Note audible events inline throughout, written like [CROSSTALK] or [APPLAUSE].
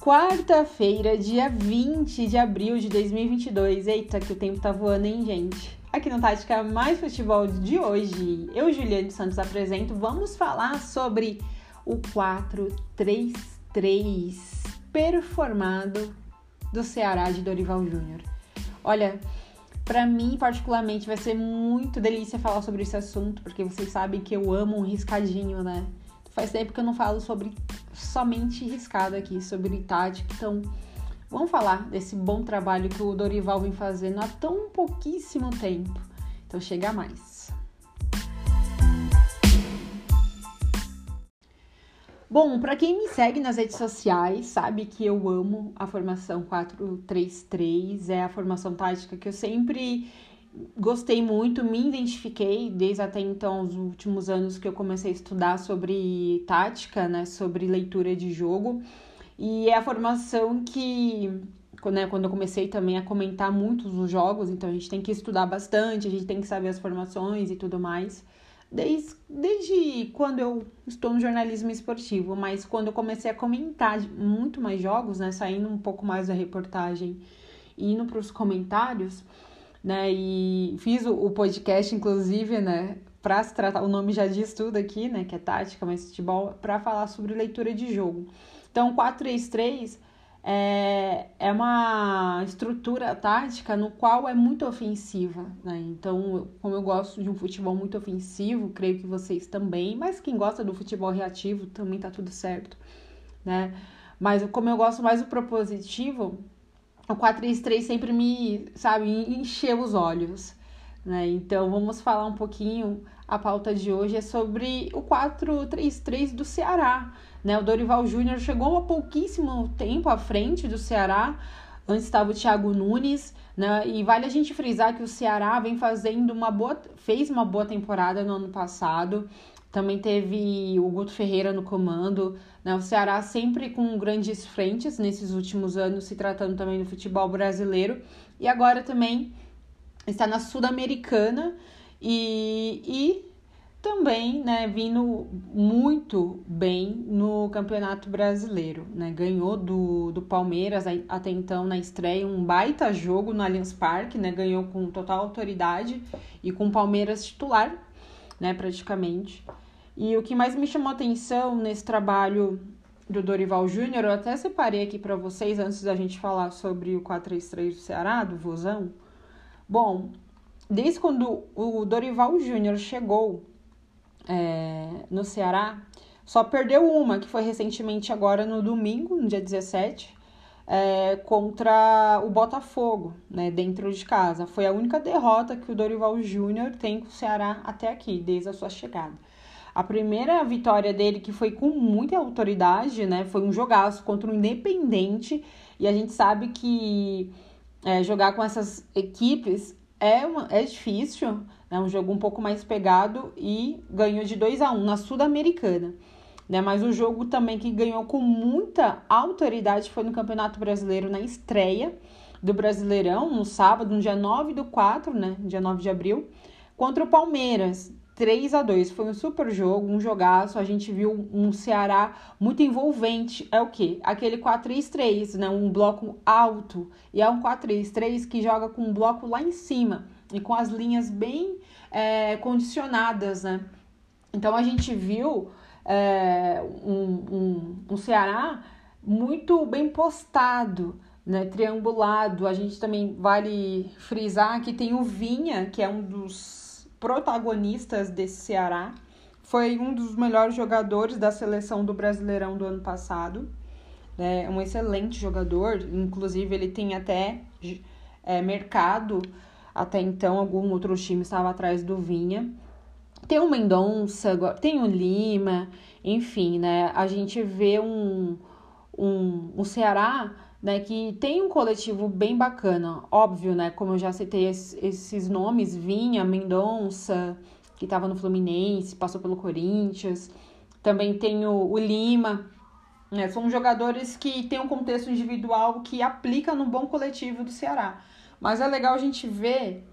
Quarta-feira, dia 20 de abril de 2022. Eita, que o tempo tá voando, hein, gente? Aqui no Tática Mais Futebol de hoje, eu, Juliane Santos, apresento. Vamos falar sobre o 4-3-3 performado do Ceará de Dorival Júnior. Olha, para mim, particularmente, vai ser muito delícia falar sobre esse assunto, porque vocês sabem que eu amo um riscadinho, né? Faz tempo que eu não falo sobre somente riscado aqui, sobre tática. Então, vamos falar desse bom trabalho que o Dorival vem fazendo há tão pouquíssimo tempo. Então, chega mais. Bom, para quem me segue nas redes sociais, sabe que eu amo a formação 433, é a formação tática que eu sempre gostei muito, me identifiquei desde até então, os últimos anos que eu comecei a estudar sobre tática, né, sobre leitura de jogo. E é a formação que, né, quando eu comecei também a comentar muitos os jogos, então a gente tem que estudar bastante, a gente tem que saber as formações e tudo mais. Desde, desde quando eu estou no jornalismo esportivo, mas quando eu comecei a comentar muito mais jogos, né, saindo um pouco mais da reportagem e indo para os comentários, né? E fiz o, o podcast, inclusive, né? Para se tratar, o nome já diz tudo aqui, né? Que é tática, mas futebol, para falar sobre leitura de jogo. Então, 4-3-3 é, é uma estrutura tática no qual é muito ofensiva, né? Então, como eu gosto de um futebol muito ofensivo, creio que vocês também, mas quem gosta do futebol reativo também tá tudo certo, né? Mas como eu gosto mais do propositivo, o 433 sempre me, sabe, encheu os olhos. Né? Então vamos falar um pouquinho. A pauta de hoje é sobre o 433 do Ceará. Né? O Dorival Júnior chegou há pouquíssimo tempo à frente do Ceará. Antes estava o Thiago Nunes, né? E vale a gente frisar que o Ceará vem fazendo uma boa, fez uma boa temporada no ano passado. Também teve o Guto Ferreira no comando. Né? O Ceará sempre com grandes frentes nesses últimos anos, se tratando também do futebol brasileiro. E agora também está na Sul-Americana e, e também né, vindo muito bem no Campeonato Brasileiro. Né? Ganhou do, do Palmeiras até então na estreia um baita jogo no Allianz Parque, né? ganhou com total autoridade e com o Palmeiras titular né, praticamente. E o que mais me chamou atenção nesse trabalho do Dorival Júnior, eu até separei aqui para vocês antes da gente falar sobre o 433 do Ceará, do Vozão. Bom, desde quando o Dorival Júnior chegou é, no Ceará, só perdeu uma, que foi recentemente agora no domingo, no dia 17, é, contra o Botafogo, né, dentro de casa. Foi a única derrota que o Dorival Júnior tem com o Ceará até aqui, desde a sua chegada. A primeira vitória dele, que foi com muita autoridade, né, foi um jogaço contra o Independente, e a gente sabe que é, jogar com essas equipes é, uma, é difícil, é um jogo um pouco mais pegado e ganhou de 2 a 1 um na Sul-Americana né? Mas o jogo também que ganhou com muita autoridade foi no Campeonato Brasileiro na estreia do Brasileirão, no sábado, no dia 9 do 4, né? Dia 9 de abril, contra o Palmeiras. 3 a 2 Foi um super jogo, um jogaço. A gente viu um Ceará muito envolvente. É o quê? Aquele 4-3-3, né? Um bloco alto. E é um 4-3-3 que joga com um bloco lá em cima e com as linhas bem é, condicionadas, né? Então a gente viu é, um, um, um Ceará muito bem postado, né, triangulado. A gente também vale frisar que tem o Vinha, que é um dos protagonistas desse Ceará. Foi um dos melhores jogadores da seleção do Brasileirão do ano passado. É um excelente jogador, inclusive ele tem até é, mercado. Até então, algum outro time estava atrás do Vinha. Tem o Mendonça, tem o Lima, enfim, né? A gente vê um, um, um Ceará né, que tem um coletivo bem bacana. Óbvio, né? Como eu já citei esses nomes, Vinha, Mendonça, que estava no Fluminense, passou pelo Corinthians. Também tem o, o Lima. Né, são jogadores que têm um contexto individual que aplica no bom coletivo do Ceará. Mas é legal a gente ver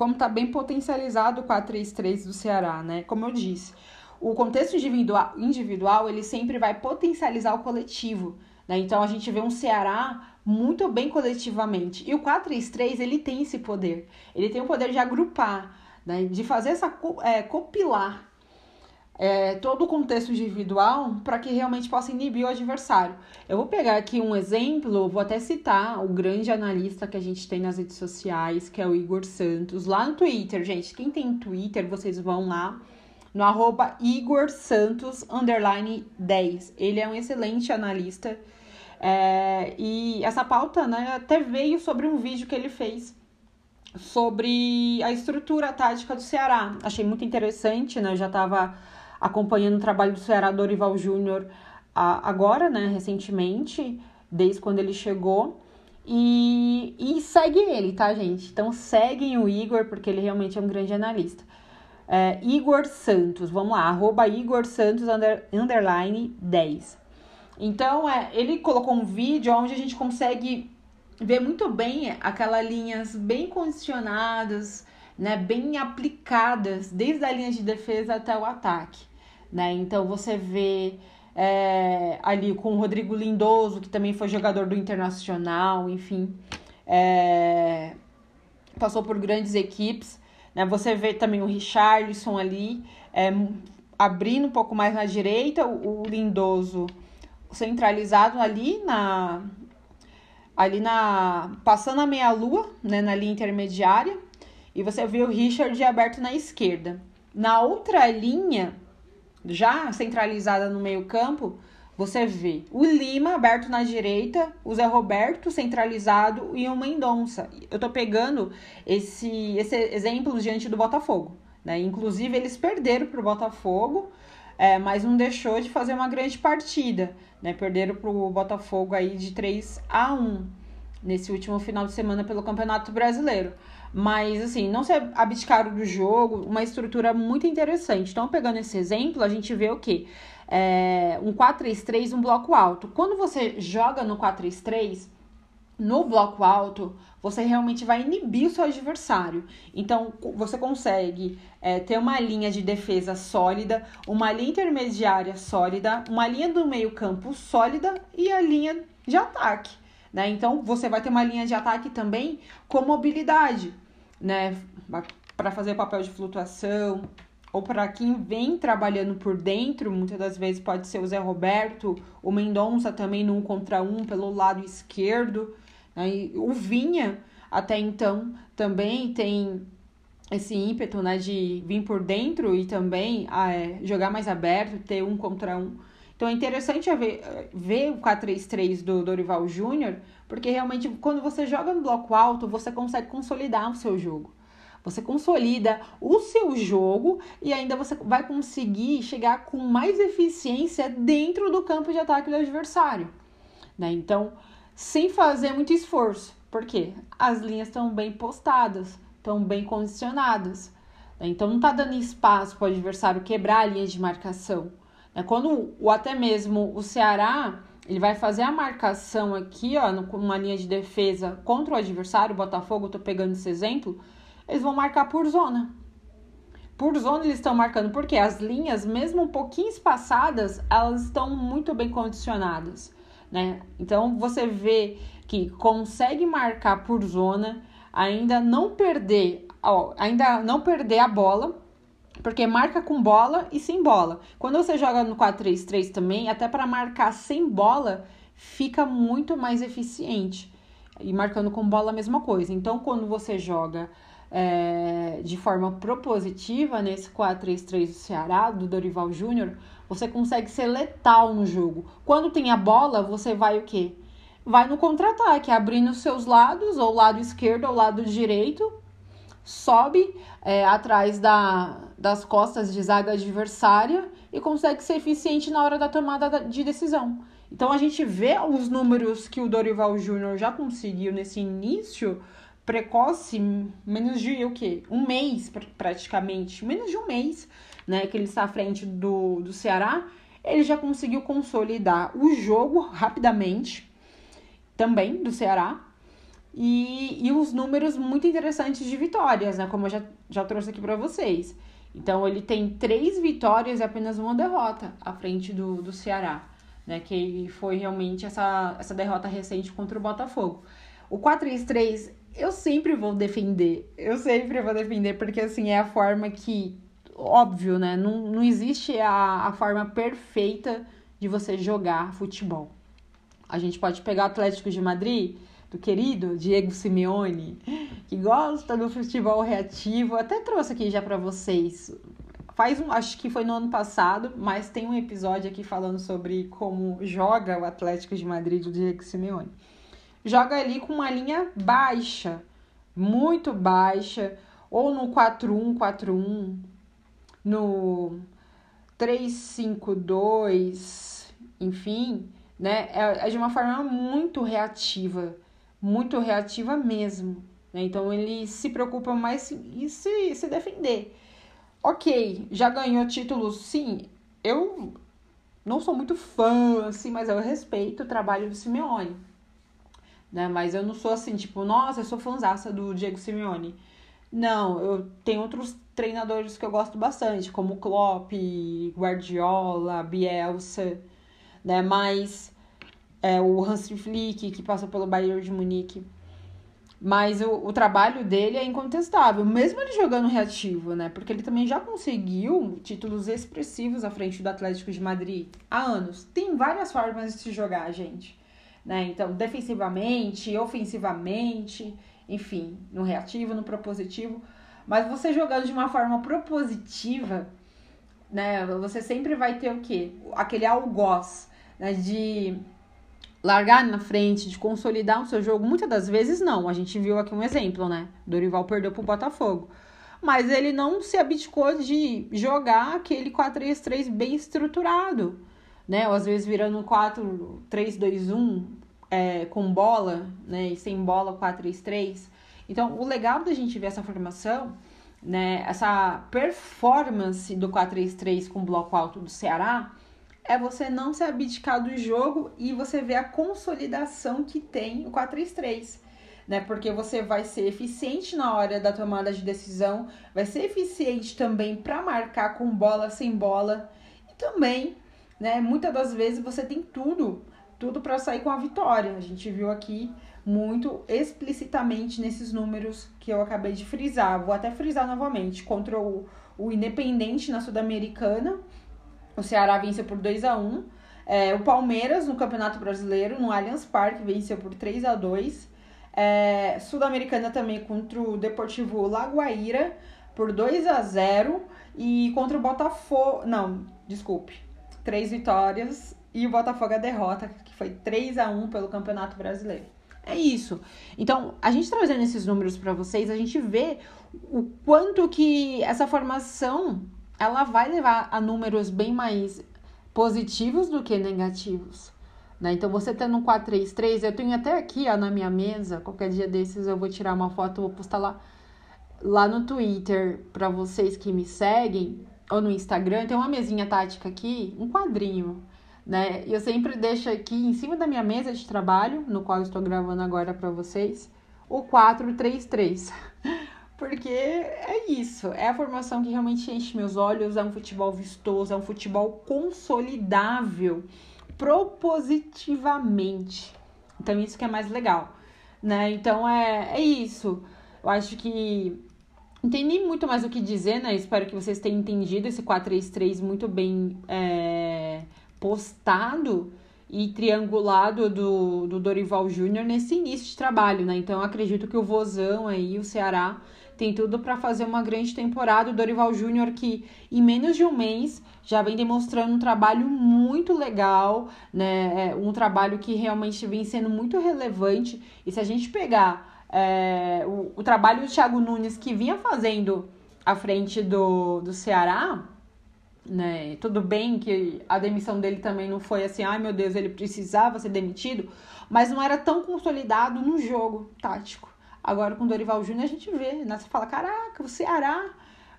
como está bem potencializado o 4-3-3 do Ceará, né? Como eu disse, o contexto individual, individual ele sempre vai potencializar o coletivo. Né? Então a gente vê um Ceará muito bem coletivamente. E o 4-3-3, ele tem esse poder. Ele tem o poder de agrupar, né? de fazer essa é, copilar é, todo o contexto individual para que realmente possa inibir o adversário. Eu vou pegar aqui um exemplo, vou até citar o grande analista que a gente tem nas redes sociais, que é o Igor Santos, lá no Twitter, gente. Quem tem Twitter, vocês vão lá no arroba Igor Santos underline 10. Ele é um excelente analista. É, e essa pauta né, até veio sobre um vídeo que ele fez sobre a estrutura tática do Ceará. Achei muito interessante, né? Eu já estava acompanhando o trabalho do Ceará Dorival Júnior agora, né, recentemente, desde quando ele chegou. E, e segue ele, tá, gente? Então seguem o Igor, porque ele realmente é um grande analista. É, Igor Santos, vamos lá, arroba Igor Santos under, underline 10. Então, é, ele colocou um vídeo onde a gente consegue ver muito bem aquelas linhas bem condicionadas, né, bem aplicadas, desde a linha de defesa até o ataque né? Então você vê é, ali com o Rodrigo Lindoso, que também foi jogador do Internacional, enfim, é, passou por grandes equipes. Né? Você vê também o Richarlison ali, é, abrindo um pouco mais na direita, o, o Lindoso centralizado ali na ali na passando a meia lua, né, na linha intermediária, e você vê o Richard aberto na esquerda. Na outra linha, já centralizada no meio-campo, você vê o Lima aberto na direita, o Zé Roberto centralizado e o Mendonça. Eu tô pegando esse, esse exemplo diante do Botafogo. Né? Inclusive, eles perderam para o Botafogo, é, mas não deixou de fazer uma grande partida. Né? Perderam para o Botafogo aí de 3 a 1 nesse último final de semana pelo Campeonato Brasileiro. Mas, assim, não se abdicaram do jogo, uma estrutura muito interessante. Então, pegando esse exemplo, a gente vê o quê? É, um 4-3-3, um bloco alto. Quando você joga no 4-3-3, no bloco alto, você realmente vai inibir o seu adversário. Então, você consegue é, ter uma linha de defesa sólida, uma linha intermediária sólida, uma linha do meio-campo sólida e a linha de ataque. Né? Então, você vai ter uma linha de ataque também com mobilidade, né? Para fazer o papel de flutuação, ou para quem vem trabalhando por dentro, muitas das vezes pode ser o Zé Roberto, o Mendonça também no um contra um pelo lado esquerdo. Né? o Vinha, até então, também tem esse ímpeto né, de vir por dentro e também ah, é, jogar mais aberto, ter um contra um. Então é interessante ver, ver o 4-3-3 do Dorival Júnior, porque realmente quando você joga no bloco alto, você consegue consolidar o seu jogo. Você consolida o seu jogo e ainda você vai conseguir chegar com mais eficiência dentro do campo de ataque do adversário. Né? Então, sem fazer muito esforço. porque As linhas estão bem postadas, estão bem condicionadas. Né? Então, não está dando espaço para o adversário quebrar a linha de marcação. É quando o até mesmo o Ceará ele vai fazer a marcação aqui, ó, numa linha de defesa contra o adversário, o Botafogo, tô pegando esse exemplo, eles vão marcar por zona. Por zona eles estão marcando, porque as linhas, mesmo um pouquinho espaçadas, elas estão muito bem condicionadas, né? Então você vê que consegue marcar por zona, ainda não perder, ó, ainda não perder a bola, porque marca com bola e sem bola. Quando você joga no 4-3-3 também, até para marcar sem bola, fica muito mais eficiente. E marcando com bola a mesma coisa. Então, quando você joga é, de forma propositiva nesse 4-3-3 do Ceará, do Dorival Júnior, você consegue ser letal no jogo. Quando tem a bola, você vai o quê? Vai no contra-ataque, abrindo seus lados, ou lado esquerdo ou lado direito, sobe é, atrás da, das costas de zaga adversária e consegue ser eficiente na hora da tomada de decisão. Então a gente vê os números que o Dorival Júnior já conseguiu nesse início precoce, menos de o quê? Um mês praticamente, menos de um mês, né, que ele está à frente do, do Ceará, ele já conseguiu consolidar o jogo rapidamente, também do Ceará, e, e os números muito interessantes de vitórias, né? Como eu já, já trouxe aqui para vocês. Então ele tem três vitórias e apenas uma derrota à frente do, do Ceará. né? Que foi realmente essa, essa derrota recente contra o Botafogo. O 4-3-3 eu sempre vou defender. Eu sempre vou defender, porque assim, é a forma que. Óbvio, né? Não, não existe a, a forma perfeita de você jogar futebol. A gente pode pegar o Atlético de Madrid, do querido Diego Simeone, que gosta do futebol reativo. Até trouxe aqui já para vocês. Faz um, acho que foi no ano passado, mas tem um episódio aqui falando sobre como joga o Atlético de Madrid do Diego Simeone joga ali com uma linha baixa, muito baixa, ou no 4-1-4-1, no 3-5-2, enfim, né? É, é, de uma forma muito reativa, muito reativa mesmo. Né? Então ele se preocupa mais em se, se defender. Ok, já ganhou títulos, sim. Eu não sou muito fã, assim, mas eu respeito o trabalho do Simeone né? Mas eu não sou assim, tipo, nossa, eu sou fãzaça do Diego Simeone. Não, eu tenho outros treinadores que eu gosto bastante, como Klopp, Guardiola, Bielsa, né? Mas é, o Hansi Flick, que passou pelo Bayern de Munique. Mas o, o trabalho dele é incontestável, mesmo ele jogando reativo, né? Porque ele também já conseguiu títulos expressivos à frente do Atlético de Madrid há anos. Tem várias formas de se jogar, gente né? Então, defensivamente, ofensivamente, enfim, no reativo, no propositivo. Mas você jogando de uma forma propositiva, né? Você sempre vai ter o quê? Aquele algoz, né? De largar na frente, de consolidar o seu jogo. Muitas das vezes não. A gente viu aqui um exemplo, né? Dorival perdeu pro Botafogo. Mas ele não se abdicou de jogar aquele 4-3-3 bem estruturado né? Ou às vezes virando 4, 3, 2, 1, é, com bola, né? E sem bola 4, 3, 3. Então, o legal da gente ver essa formação, né? Essa performance do 4, 3, 3 com bloco alto do Ceará é você não se abdicar do jogo e você ver a consolidação que tem o 4, 3, 3 né? Porque você vai ser eficiente na hora da tomada de decisão, vai ser eficiente também para marcar com bola sem bola e também né? Muitas das vezes você tem tudo, tudo para sair com a vitória. A gente viu aqui muito explicitamente nesses números que eu acabei de frisar. Vou até frisar novamente contra o, o Independente na Sul-Americana. O Ceará venceu por 2 a 1 é, O Palmeiras no Campeonato Brasileiro, no Allianz Parque, venceu por 3 a 2 é, Sul-Americana também contra o Deportivo Lagoaíra por 2 a 0 E contra o Botafogo. Não, desculpe três vitórias e o Botafogo a derrota, que foi 3 a 1 pelo Campeonato Brasileiro. É isso. Então, a gente trazendo esses números para vocês, a gente vê o quanto que essa formação ela vai levar a números bem mais positivos do que negativos. Né? Então, você tendo um 4-3-3, eu tenho até aqui ó, na minha mesa, qualquer dia desses eu vou tirar uma foto, vou postar lá, lá no Twitter para vocês que me seguem, ou no Instagram, tem uma mesinha tática aqui, um quadrinho, né? Eu sempre deixo aqui em cima da minha mesa de trabalho, no qual estou gravando agora para vocês, o 433. [LAUGHS] Porque é isso, é a formação que realmente enche meus olhos, é um futebol vistoso, é um futebol consolidável propositivamente. Então isso que é mais legal, né? Então é, é isso. Eu acho que entendi muito mais o que dizer, né? Espero que vocês tenham entendido esse 433 muito bem é, postado e triangulado do, do Dorival Júnior nesse início de trabalho, né? Então, acredito que o Vozão aí, o Ceará, tem tudo para fazer uma grande temporada. O Dorival Júnior, que em menos de um mês já vem demonstrando um trabalho muito legal, né? É um trabalho que realmente vem sendo muito relevante. E se a gente pegar é, o, o, trabalho do Thiago Nunes que vinha fazendo à frente do, do Ceará, né? Tudo bem que a demissão dele também não foi assim, ai meu Deus, ele precisava ser demitido, mas não era tão consolidado no jogo tático. Agora com Dorival Júnior a gente vê, né? Você fala, caraca, o Ceará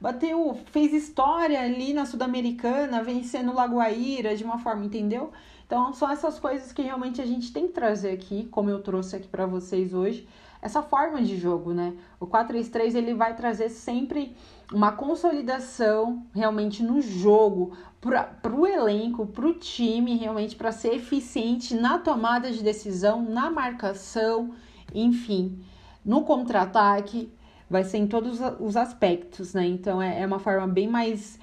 bateu, fez história ali na Sul-Americana, vencendo o Lagoaíra de uma forma, entendeu? Então são essas coisas que realmente a gente tem que trazer aqui, como eu trouxe aqui para vocês hoje essa forma de jogo, né? O 4-3-3 ele vai trazer sempre uma consolidação realmente no jogo, para o elenco, para o time, realmente para ser eficiente na tomada de decisão, na marcação, enfim, no contra-ataque, vai ser em todos os aspectos, né? Então é, é uma forma bem mais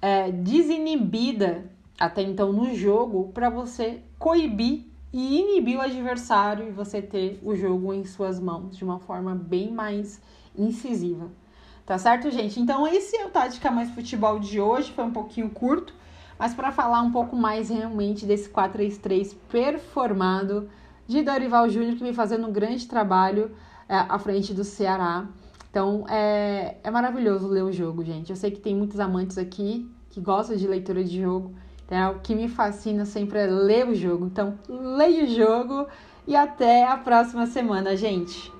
é, desinibida até então no jogo para você coibir e inibir o adversário e você ter o jogo em suas mãos de uma forma bem mais incisiva. Tá certo, gente? Então, esse é o Tática Mais Futebol de hoje. Foi um pouquinho curto, mas para falar um pouco mais realmente desse 4-3-3 performado de Dorival Júnior, que vem fazendo um grande trabalho à frente do Ceará. Então, é, é maravilhoso ler o jogo, gente. Eu sei que tem muitos amantes aqui que gostam de leitura de jogo. Então, o que me fascina sempre é ler o jogo. Então, leia o jogo e até a próxima semana, gente.